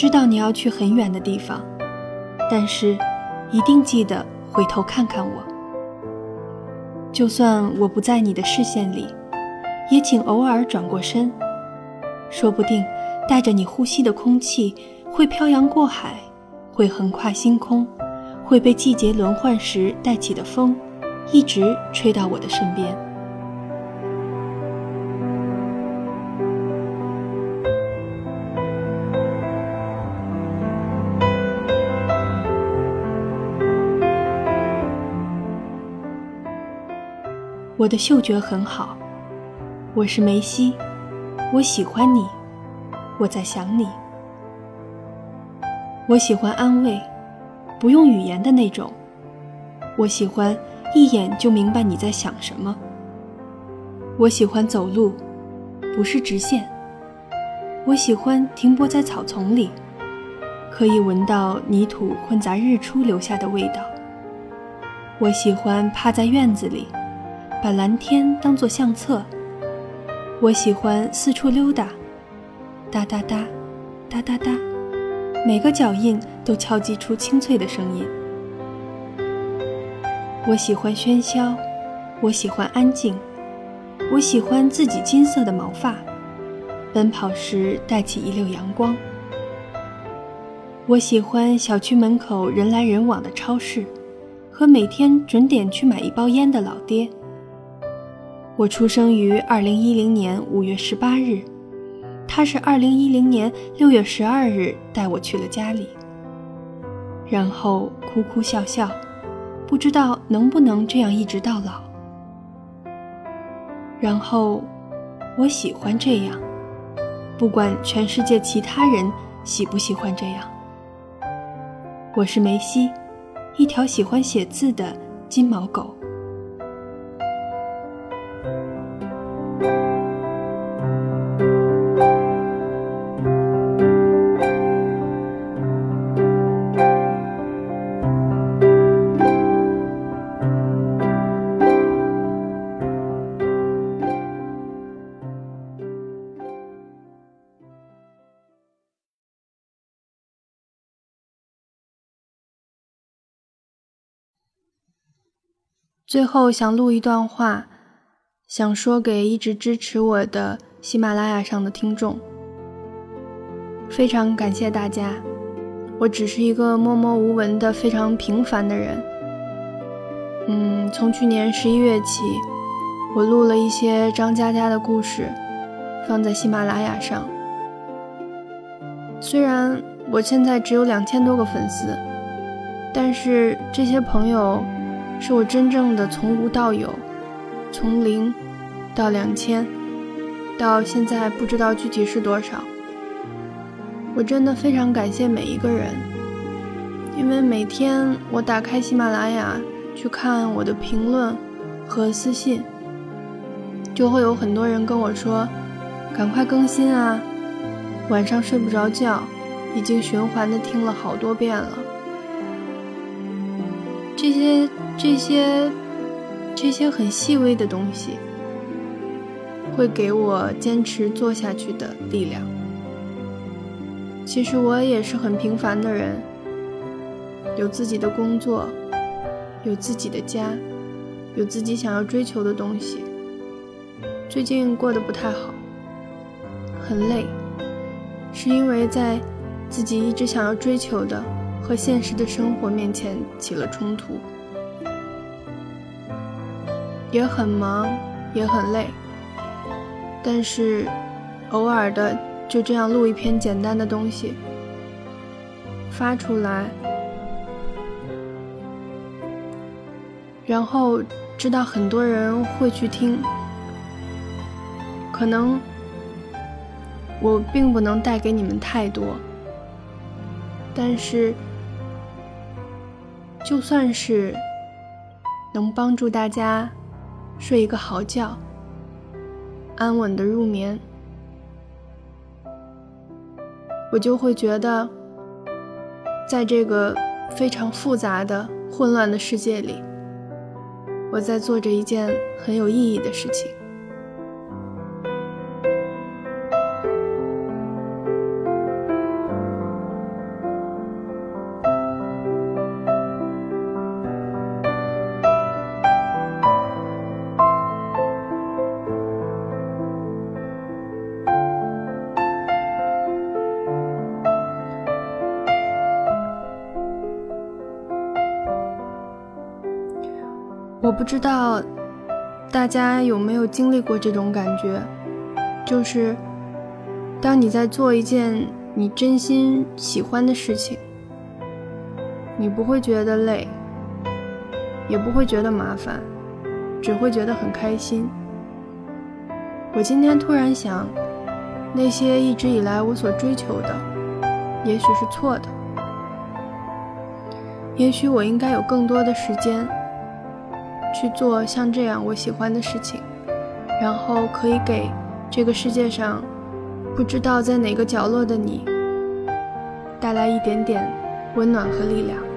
知道你要去很远的地方，但是一定记得回头看看我。就算我不在你的视线里，也请偶尔转过身，说不定带着你呼吸的空气会漂洋过海，会横跨星空，会被季节轮换时带起的风，一直吹到我的身边。我的嗅觉很好，我是梅西，我喜欢你，我在想你。我喜欢安慰，不用语言的那种。我喜欢一眼就明白你在想什么。我喜欢走路，不是直线。我喜欢停泊在草丛里，可以闻到泥土混杂日出留下的味道。我喜欢趴在院子里。把蓝天当作相册，我喜欢四处溜达，哒哒哒，哒哒哒，每个脚印都敲击出清脆的声音。我喜欢喧嚣，我喜欢安静，我喜欢自己金色的毛发，奔跑时带起一溜阳光。我喜欢小区门口人来人往的超市，和每天准点去买一包烟的老爹。我出生于二零一零年五月十八日，他是二零一零年六月十二日带我去了家里，然后哭哭笑笑，不知道能不能这样一直到老。然后，我喜欢这样，不管全世界其他人喜不喜欢这样。我是梅西，一条喜欢写字的金毛狗。最后想录一段话，想说给一直支持我的喜马拉雅上的听众，非常感谢大家。我只是一个默默无闻的非常平凡的人。嗯，从去年十一月起，我录了一些张嘉佳的故事，放在喜马拉雅上。虽然我现在只有两千多个粉丝，但是这些朋友。是我真正的从无到有，从零到两千，到现在不知道具体是多少。我真的非常感谢每一个人，因为每天我打开喜马拉雅去看我的评论和私信，就会有很多人跟我说：“赶快更新啊！”晚上睡不着觉，已经循环的听了好多遍了。这些。这些这些很细微的东西，会给我坚持做下去的力量。其实我也是很平凡的人，有自己的工作，有自己的家，有自己想要追求的东西。最近过得不太好，很累，是因为在自己一直想要追求的和现实的生活面前起了冲突。也很忙，也很累，但是偶尔的就这样录一篇简单的东西发出来，然后知道很多人会去听，可能我并不能带给你们太多，但是就算是能帮助大家。睡一个好觉，安稳的入眠，我就会觉得，在这个非常复杂的、混乱的世界里，我在做着一件很有意义的事情。不知道大家有没有经历过这种感觉，就是当你在做一件你真心喜欢的事情，你不会觉得累，也不会觉得麻烦，只会觉得很开心。我今天突然想，那些一直以来我所追求的，也许是错的。也许我应该有更多的时间去做像这样我喜欢的事情，然后可以给这个世界上不知道在哪个角落的你带来一点点温暖和力量。